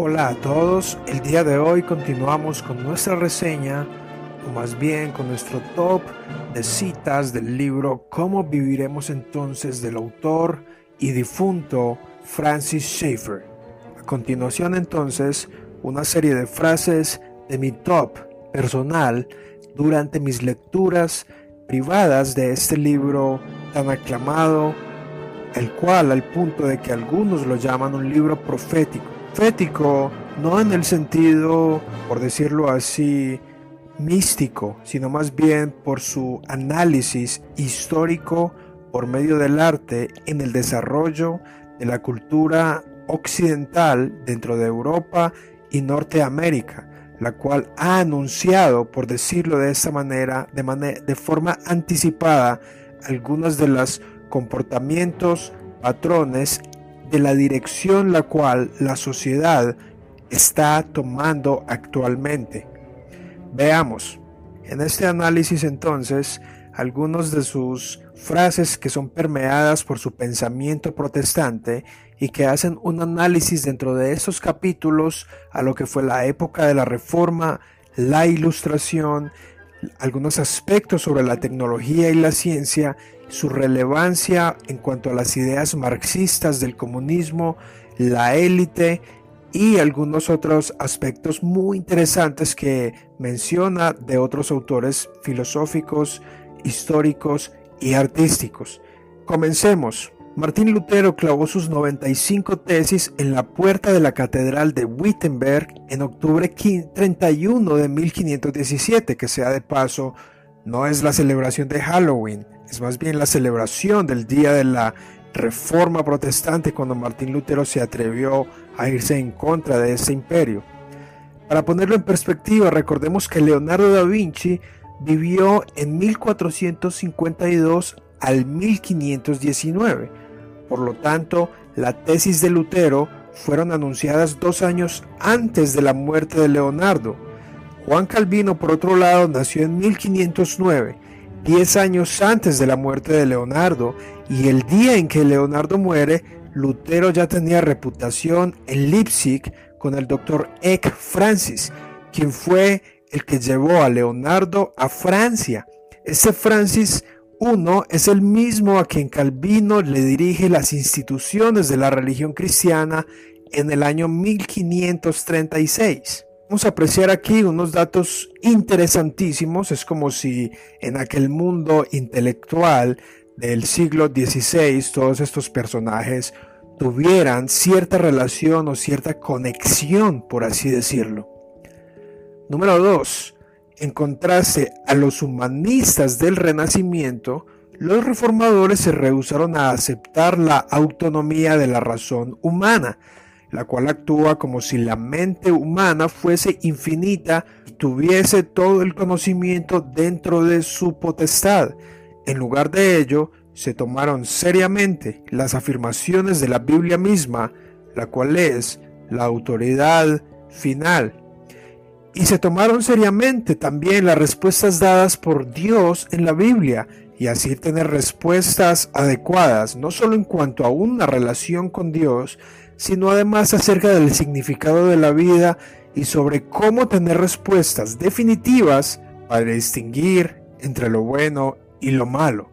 Hola a todos, el día de hoy continuamos con nuestra reseña, o más bien con nuestro top de citas del libro Cómo viviremos entonces del autor y difunto Francis Schaeffer. A continuación entonces, una serie de frases de mi top personal durante mis lecturas privadas de este libro tan aclamado, el cual al punto de que algunos lo llaman un libro profético no en el sentido, por decirlo así, místico, sino más bien por su análisis histórico por medio del arte en el desarrollo de la cultura occidental dentro de Europa y Norteamérica, la cual ha anunciado, por decirlo de esta manera, de, de forma anticipada, algunos de los comportamientos, patrones de la dirección la cual la sociedad está tomando actualmente. Veamos, en este análisis entonces, algunos de sus frases que son permeadas por su pensamiento protestante y que hacen un análisis dentro de esos capítulos a lo que fue la época de la Reforma, la Ilustración, algunos aspectos sobre la tecnología y la ciencia su relevancia en cuanto a las ideas marxistas del comunismo, la élite y algunos otros aspectos muy interesantes que menciona de otros autores filosóficos, históricos y artísticos. Comencemos. Martín Lutero clavó sus 95 tesis en la puerta de la Catedral de Wittenberg en octubre 31 de 1517, que sea de paso, no es la celebración de Halloween, es más bien la celebración del día de la reforma protestante cuando Martín Lutero se atrevió a irse en contra de ese imperio. Para ponerlo en perspectiva, recordemos que Leonardo da Vinci vivió en 1452 al 1519. Por lo tanto, la tesis de Lutero fueron anunciadas dos años antes de la muerte de Leonardo. Juan Calvino, por otro lado, nació en 1509 10 años antes de la muerte de Leonardo, y el día en que Leonardo muere, Lutero ya tenía reputación en Leipzig con el doctor Eck Francis, quien fue el que llevó a Leonardo a Francia. Ese Francis I es el mismo a quien Calvino le dirige las instituciones de la religión cristiana en el año 1536. Vamos a apreciar aquí unos datos interesantísimos. Es como si en aquel mundo intelectual del siglo XVI todos estos personajes tuvieran cierta relación o cierta conexión, por así decirlo. Número 2. En contraste a los humanistas del Renacimiento, los reformadores se rehusaron a aceptar la autonomía de la razón humana, la cual actúa como si la mente humana fuese infinita tuviese todo el conocimiento dentro de su potestad. En lugar de ello, se tomaron seriamente las afirmaciones de la Biblia misma, la cual es la autoridad final. Y se tomaron seriamente también las respuestas dadas por Dios en la Biblia, y así tener respuestas adecuadas, no solo en cuanto a una relación con Dios, sino además acerca del significado de la vida y sobre cómo tener respuestas definitivas para distinguir entre lo bueno y lo malo.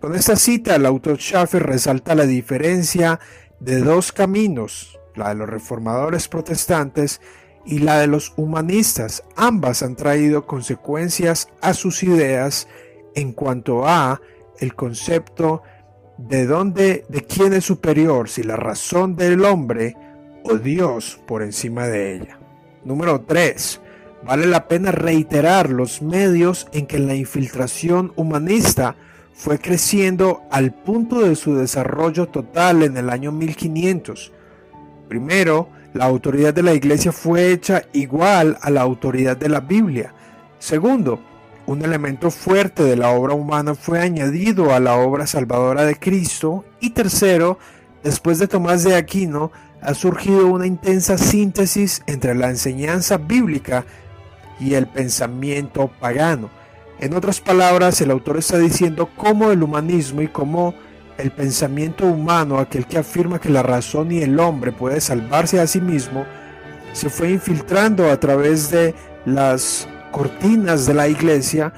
Con esta cita, el autor Schaffer resalta la diferencia de dos caminos, la de los reformadores protestantes y la de los humanistas. Ambas han traído consecuencias a sus ideas en cuanto a el concepto de dónde, de quién es superior, si la razón del hombre o Dios por encima de ella. Número 3. Vale la pena reiterar los medios en que la infiltración humanista fue creciendo al punto de su desarrollo total en el año 1500. Primero, la autoridad de la iglesia fue hecha igual a la autoridad de la Biblia. Segundo, un elemento fuerte de la obra humana fue añadido a la obra salvadora de Cristo. Y tercero, después de Tomás de Aquino, ha surgido una intensa síntesis entre la enseñanza bíblica y el pensamiento pagano. En otras palabras, el autor está diciendo cómo el humanismo y cómo el pensamiento humano, aquel que afirma que la razón y el hombre puede salvarse a sí mismo, se fue infiltrando a través de las cortinas de la iglesia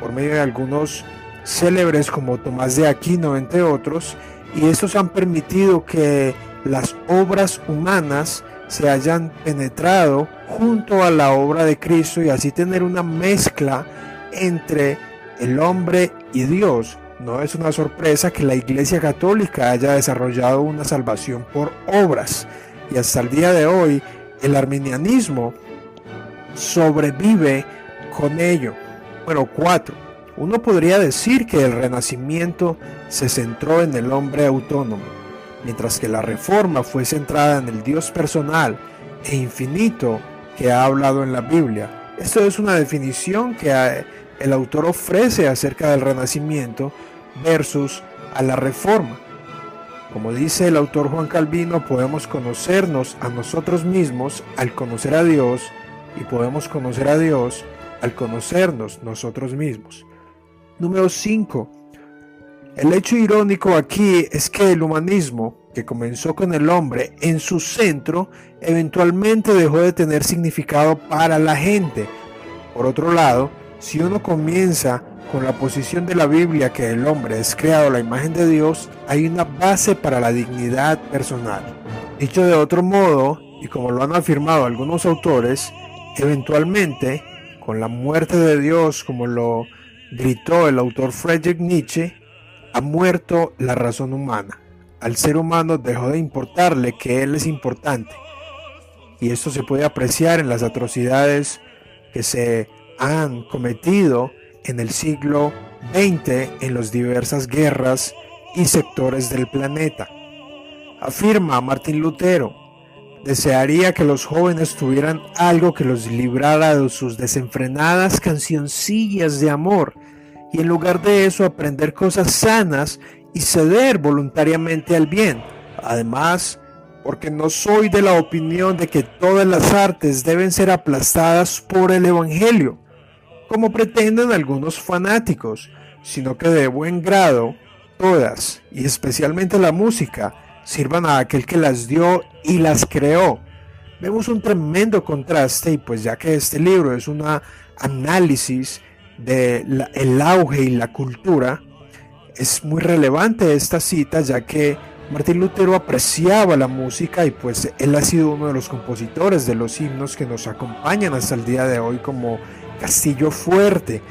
por medio de algunos célebres como Tomás de Aquino, entre otros, y estos han permitido que las obras humanas se hayan penetrado junto a la obra de Cristo y así tener una mezcla entre el hombre y Dios. No es una sorpresa que la Iglesia Católica haya desarrollado una salvación por obras y hasta el día de hoy el arminianismo sobrevive con ello. Bueno, cuatro. Uno podría decir que el renacimiento se centró en el hombre autónomo, mientras que la reforma fue centrada en el Dios personal e infinito que ha hablado en la Biblia. Esto es una definición que el autor ofrece acerca del renacimiento versus a la reforma. Como dice el autor Juan Calvino, podemos conocernos a nosotros mismos al conocer a Dios y podemos conocer a Dios al conocernos nosotros mismos. Número 5. El hecho irónico aquí es que el humanismo, que comenzó con el hombre en su centro, eventualmente dejó de tener significado para la gente. Por otro lado, si uno comienza con la posición de la Biblia que el hombre es creado a la imagen de Dios, hay una base para la dignidad personal. Dicho de otro modo, y como lo han afirmado algunos autores, eventualmente, con la muerte de Dios, como lo gritó el autor Friedrich Nietzsche, ha muerto la razón humana. Al ser humano dejó de importarle que él es importante. Y esto se puede apreciar en las atrocidades que se han cometido en el siglo XX en las diversas guerras y sectores del planeta. Afirma Martín Lutero, desearía que los jóvenes tuvieran algo que los librara de sus desenfrenadas cancioncillas de amor y en lugar de eso aprender cosas sanas y ceder voluntariamente al bien. Además, porque no soy de la opinión de que todas las artes deben ser aplastadas por el Evangelio como pretenden algunos fanáticos, sino que de buen grado todas, y especialmente la música, sirvan a aquel que las dio y las creó. Vemos un tremendo contraste y pues ya que este libro es un análisis del el auge y la cultura, es muy relevante esta cita ya que Martín Lutero apreciaba la música y pues él ha sido uno de los compositores de los himnos que nos acompañan hasta el día de hoy como Castillo Fuerte.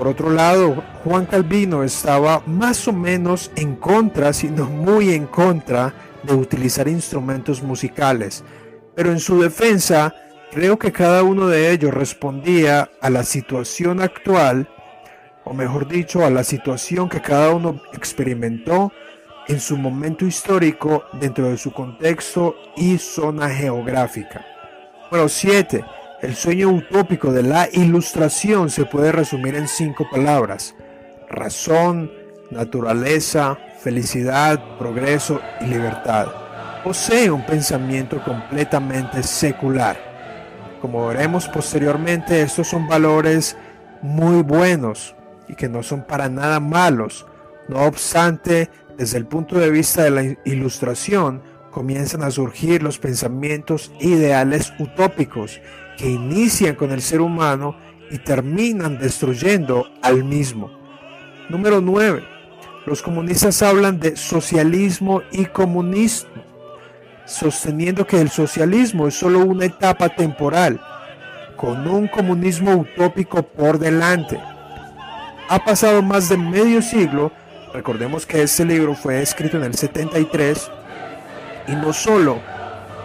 Por otro lado, Juan Calvino estaba más o menos en contra, sino muy en contra de utilizar instrumentos musicales. Pero en su defensa, creo que cada uno de ellos respondía a la situación actual, o mejor dicho, a la situación que cada uno experimentó en su momento histórico dentro de su contexto y zona geográfica. Bueno, 7. El sueño utópico de la ilustración se puede resumir en cinco palabras. Razón, naturaleza, felicidad, progreso y libertad. Posee un pensamiento completamente secular. Como veremos posteriormente, estos son valores muy buenos y que no son para nada malos. No obstante, desde el punto de vista de la ilustración, comienzan a surgir los pensamientos ideales utópicos que inician con el ser humano y terminan destruyendo al mismo. Número 9. Los comunistas hablan de socialismo y comunismo, sosteniendo que el socialismo es solo una etapa temporal, con un comunismo utópico por delante. Ha pasado más de medio siglo, recordemos que este libro fue escrito en el 73, y no solo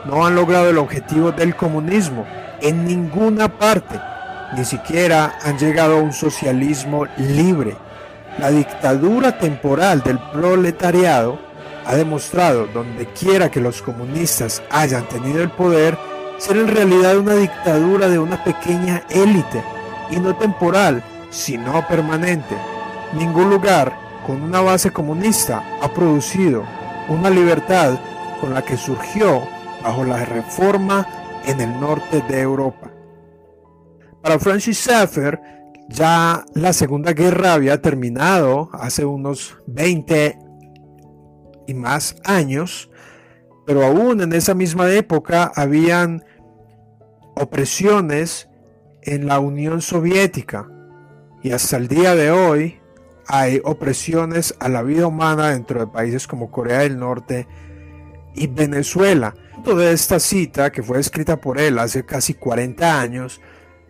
no han logrado el objetivo del comunismo, en ninguna parte. Ni siquiera han llegado a un socialismo libre. La dictadura temporal del proletariado ha demostrado, donde quiera que los comunistas hayan tenido el poder, ser en realidad una dictadura de una pequeña élite, y no temporal, sino permanente. Ningún lugar con una base comunista ha producido una libertad con la que surgió bajo la reforma en el norte de Europa. Para Francis Schaeffer, ya la Segunda Guerra había terminado hace unos 20 y más años, pero aún en esa misma época habían opresiones en la Unión Soviética y hasta el día de hoy hay opresiones a la vida humana dentro de países como Corea del Norte y Venezuela. De esta cita, que fue escrita por él hace casi 40 años,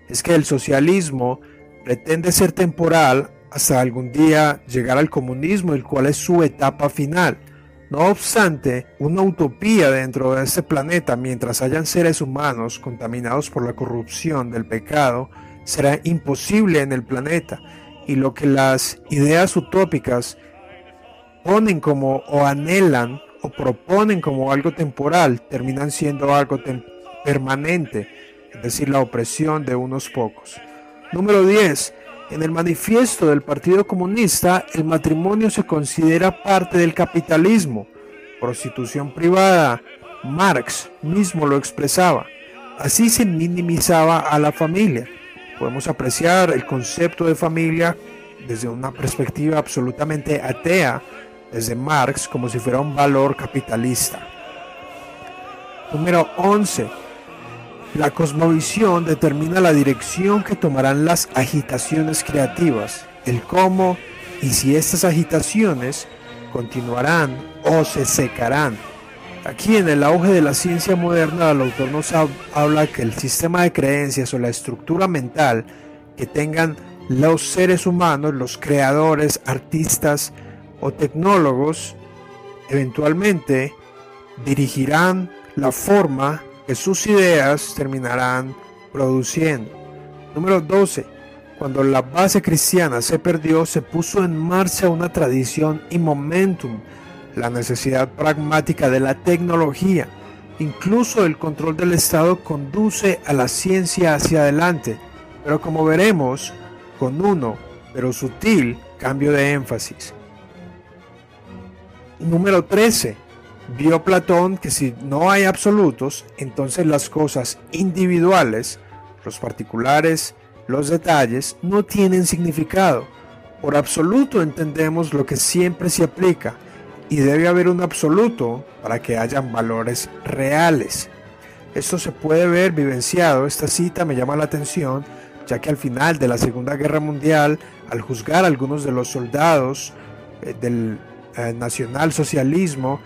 es que el socialismo pretende ser temporal hasta algún día llegar al comunismo, el cual es su etapa final. No obstante, una utopía dentro de este planeta mientras hayan seres humanos contaminados por la corrupción del pecado será imposible en el planeta y lo que las ideas utópicas ponen como o anhelan o proponen como algo temporal terminan siendo algo permanente, es decir, la opresión de unos pocos. Número 10. En el manifiesto del Partido Comunista, el matrimonio se considera parte del capitalismo. Prostitución privada. Marx mismo lo expresaba. Así se minimizaba a la familia. Podemos apreciar el concepto de familia desde una perspectiva absolutamente atea, desde Marx, como si fuera un valor capitalista. Número 11 la cosmovisión determina la dirección que tomarán las agitaciones creativas, el cómo y si estas agitaciones continuarán o se secarán. Aquí en el auge de la ciencia moderna el autor nos habla que el sistema de creencias o la estructura mental que tengan los seres humanos, los creadores, artistas o tecnólogos, eventualmente dirigirán la forma que sus ideas terminarán produciendo. Número 12. Cuando la base cristiana se perdió, se puso en marcha una tradición y momentum, la necesidad pragmática de la tecnología. Incluso el control del Estado conduce a la ciencia hacia adelante, pero como veremos, con uno, pero sutil, cambio de énfasis. Número 13 vio Platón que si no hay absolutos, entonces las cosas individuales, los particulares, los detalles, no tienen significado. Por absoluto entendemos lo que siempre se aplica y debe haber un absoluto para que hayan valores reales. Esto se puede ver vivenciado, esta cita me llama la atención, ya que al final de la Segunda Guerra Mundial, al juzgar a algunos de los soldados eh, del eh, nacionalsocialismo,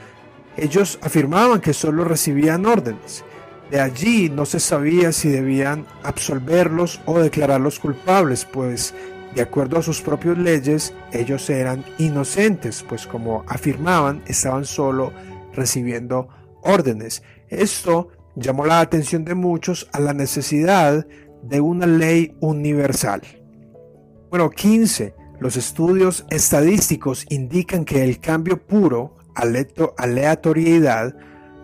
ellos afirmaban que solo recibían órdenes. De allí no se sabía si debían absolverlos o declararlos culpables, pues de acuerdo a sus propias leyes ellos eran inocentes, pues como afirmaban estaban solo recibiendo órdenes. Esto llamó la atención de muchos a la necesidad de una ley universal. Bueno, 15. Los estudios estadísticos indican que el cambio puro aleatoriedad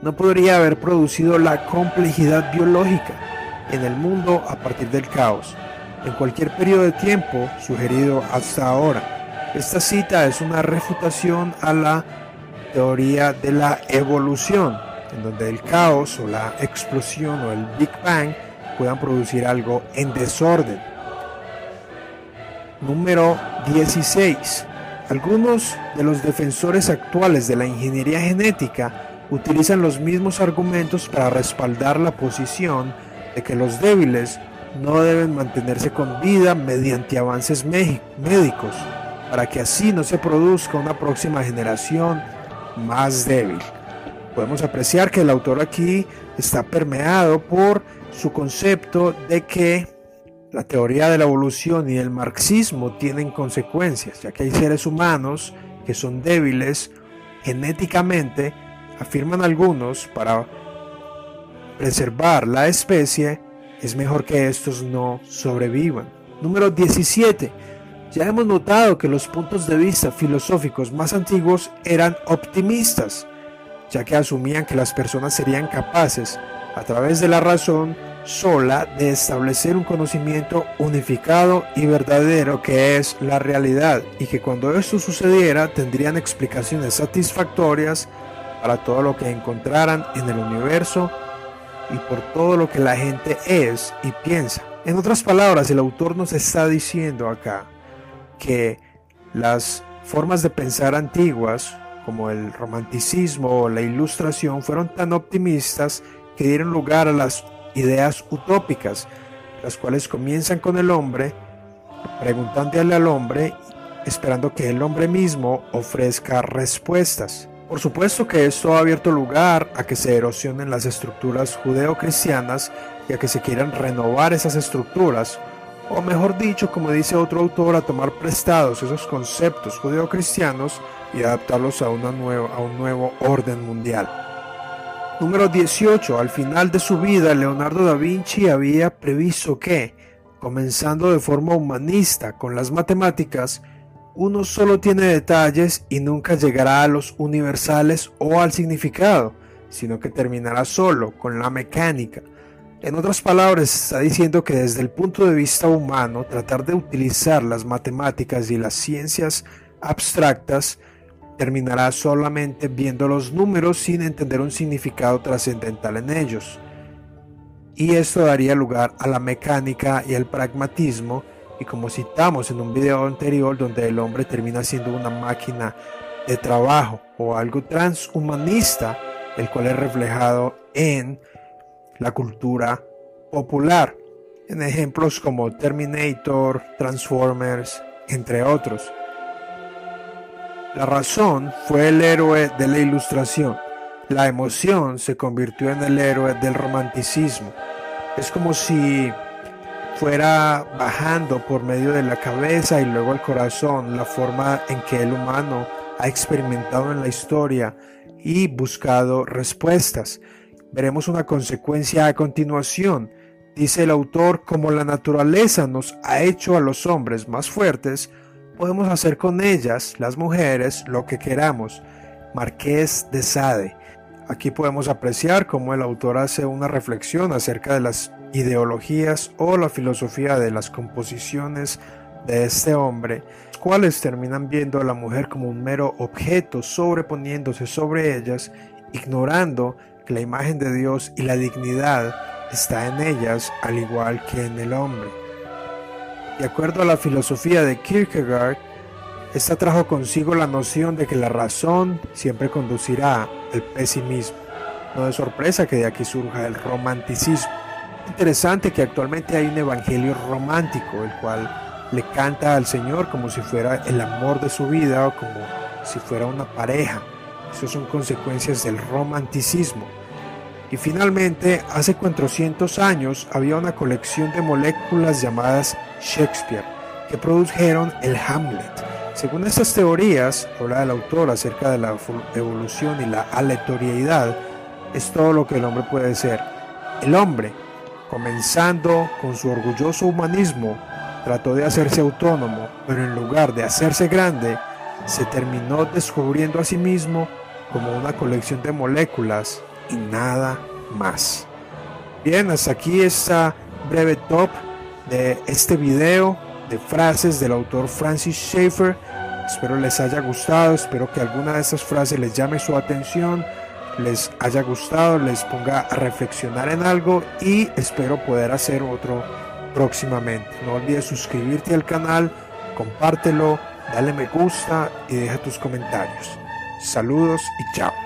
no podría haber producido la complejidad biológica en el mundo a partir del caos, en cualquier periodo de tiempo sugerido hasta ahora. Esta cita es una refutación a la teoría de la evolución, en donde el caos o la explosión o el Big Bang puedan producir algo en desorden. Número 16. Algunos de los defensores actuales de la ingeniería genética utilizan los mismos argumentos para respaldar la posición de que los débiles no deben mantenerse con vida mediante avances médicos, para que así no se produzca una próxima generación más débil. Podemos apreciar que el autor aquí está permeado por su concepto de que la teoría de la evolución y el marxismo tienen consecuencias, ya que hay seres humanos que son débiles genéticamente, afirman algunos, para preservar la especie, es mejor que estos no sobrevivan. Número 17. Ya hemos notado que los puntos de vista filosóficos más antiguos eran optimistas, ya que asumían que las personas serían capaces, a través de la razón, sola de establecer un conocimiento unificado y verdadero que es la realidad y que cuando esto sucediera tendrían explicaciones satisfactorias para todo lo que encontraran en el universo y por todo lo que la gente es y piensa. En otras palabras, el autor nos está diciendo acá que las formas de pensar antiguas, como el romanticismo o la ilustración, fueron tan optimistas que dieron lugar a las ideas utópicas, las cuales comienzan con el hombre, preguntándole al hombre, esperando que el hombre mismo ofrezca respuestas. Por supuesto que esto ha abierto lugar a que se erosionen las estructuras judeocristianas y a que se quieran renovar esas estructuras, o mejor dicho, como dice otro autor, a tomar prestados esos conceptos judeocristianos y adaptarlos a, una nueva, a un nuevo orden mundial. Número 18. Al final de su vida, Leonardo da Vinci había previsto que, comenzando de forma humanista con las matemáticas, uno solo tiene detalles y nunca llegará a los universales o al significado, sino que terminará solo con la mecánica. En otras palabras, está diciendo que desde el punto de vista humano, tratar de utilizar las matemáticas y las ciencias abstractas terminará solamente viendo los números sin entender un significado trascendental en ellos. Y esto daría lugar a la mecánica y el pragmatismo, y como citamos en un video anterior donde el hombre termina siendo una máquina de trabajo o algo transhumanista, el cual es reflejado en la cultura popular, en ejemplos como Terminator, Transformers, entre otros. La razón fue el héroe de la ilustración. La emoción se convirtió en el héroe del romanticismo. Es como si fuera bajando por medio de la cabeza y luego el corazón la forma en que el humano ha experimentado en la historia y buscado respuestas. Veremos una consecuencia a continuación. Dice el autor, como la naturaleza nos ha hecho a los hombres más fuertes, podemos hacer con ellas, las mujeres, lo que queramos. Marqués de Sade. Aquí podemos apreciar cómo el autor hace una reflexión acerca de las ideologías o la filosofía de las composiciones de este hombre, los cuales terminan viendo a la mujer como un mero objeto sobreponiéndose sobre ellas, ignorando que la imagen de Dios y la dignidad está en ellas al igual que en el hombre. De acuerdo a la filosofía de Kierkegaard, esta trajo consigo la noción de que la razón siempre conducirá al pesimismo. No es sorpresa que de aquí surja el romanticismo. Interesante que actualmente hay un evangelio romántico, el cual le canta al Señor como si fuera el amor de su vida o como si fuera una pareja. Esas son consecuencias del romanticismo. Y finalmente, hace 400 años había una colección de moléculas llamadas Shakespeare que produjeron el Hamlet. Según estas teorías, habla el autor acerca de la evolución y la aleatoriedad, es todo lo que el hombre puede ser. El hombre, comenzando con su orgulloso humanismo, trató de hacerse autónomo, pero en lugar de hacerse grande, se terminó descubriendo a sí mismo como una colección de moléculas y nada más. Bien, hasta aquí esta breve top de este video de frases del autor Francis Schaeffer. Espero les haya gustado, espero que alguna de estas frases les llame su atención, les haya gustado, les ponga a reflexionar en algo y espero poder hacer otro próximamente. No olvides suscribirte al canal, compártelo, dale me gusta y deja tus comentarios. Saludos y chao.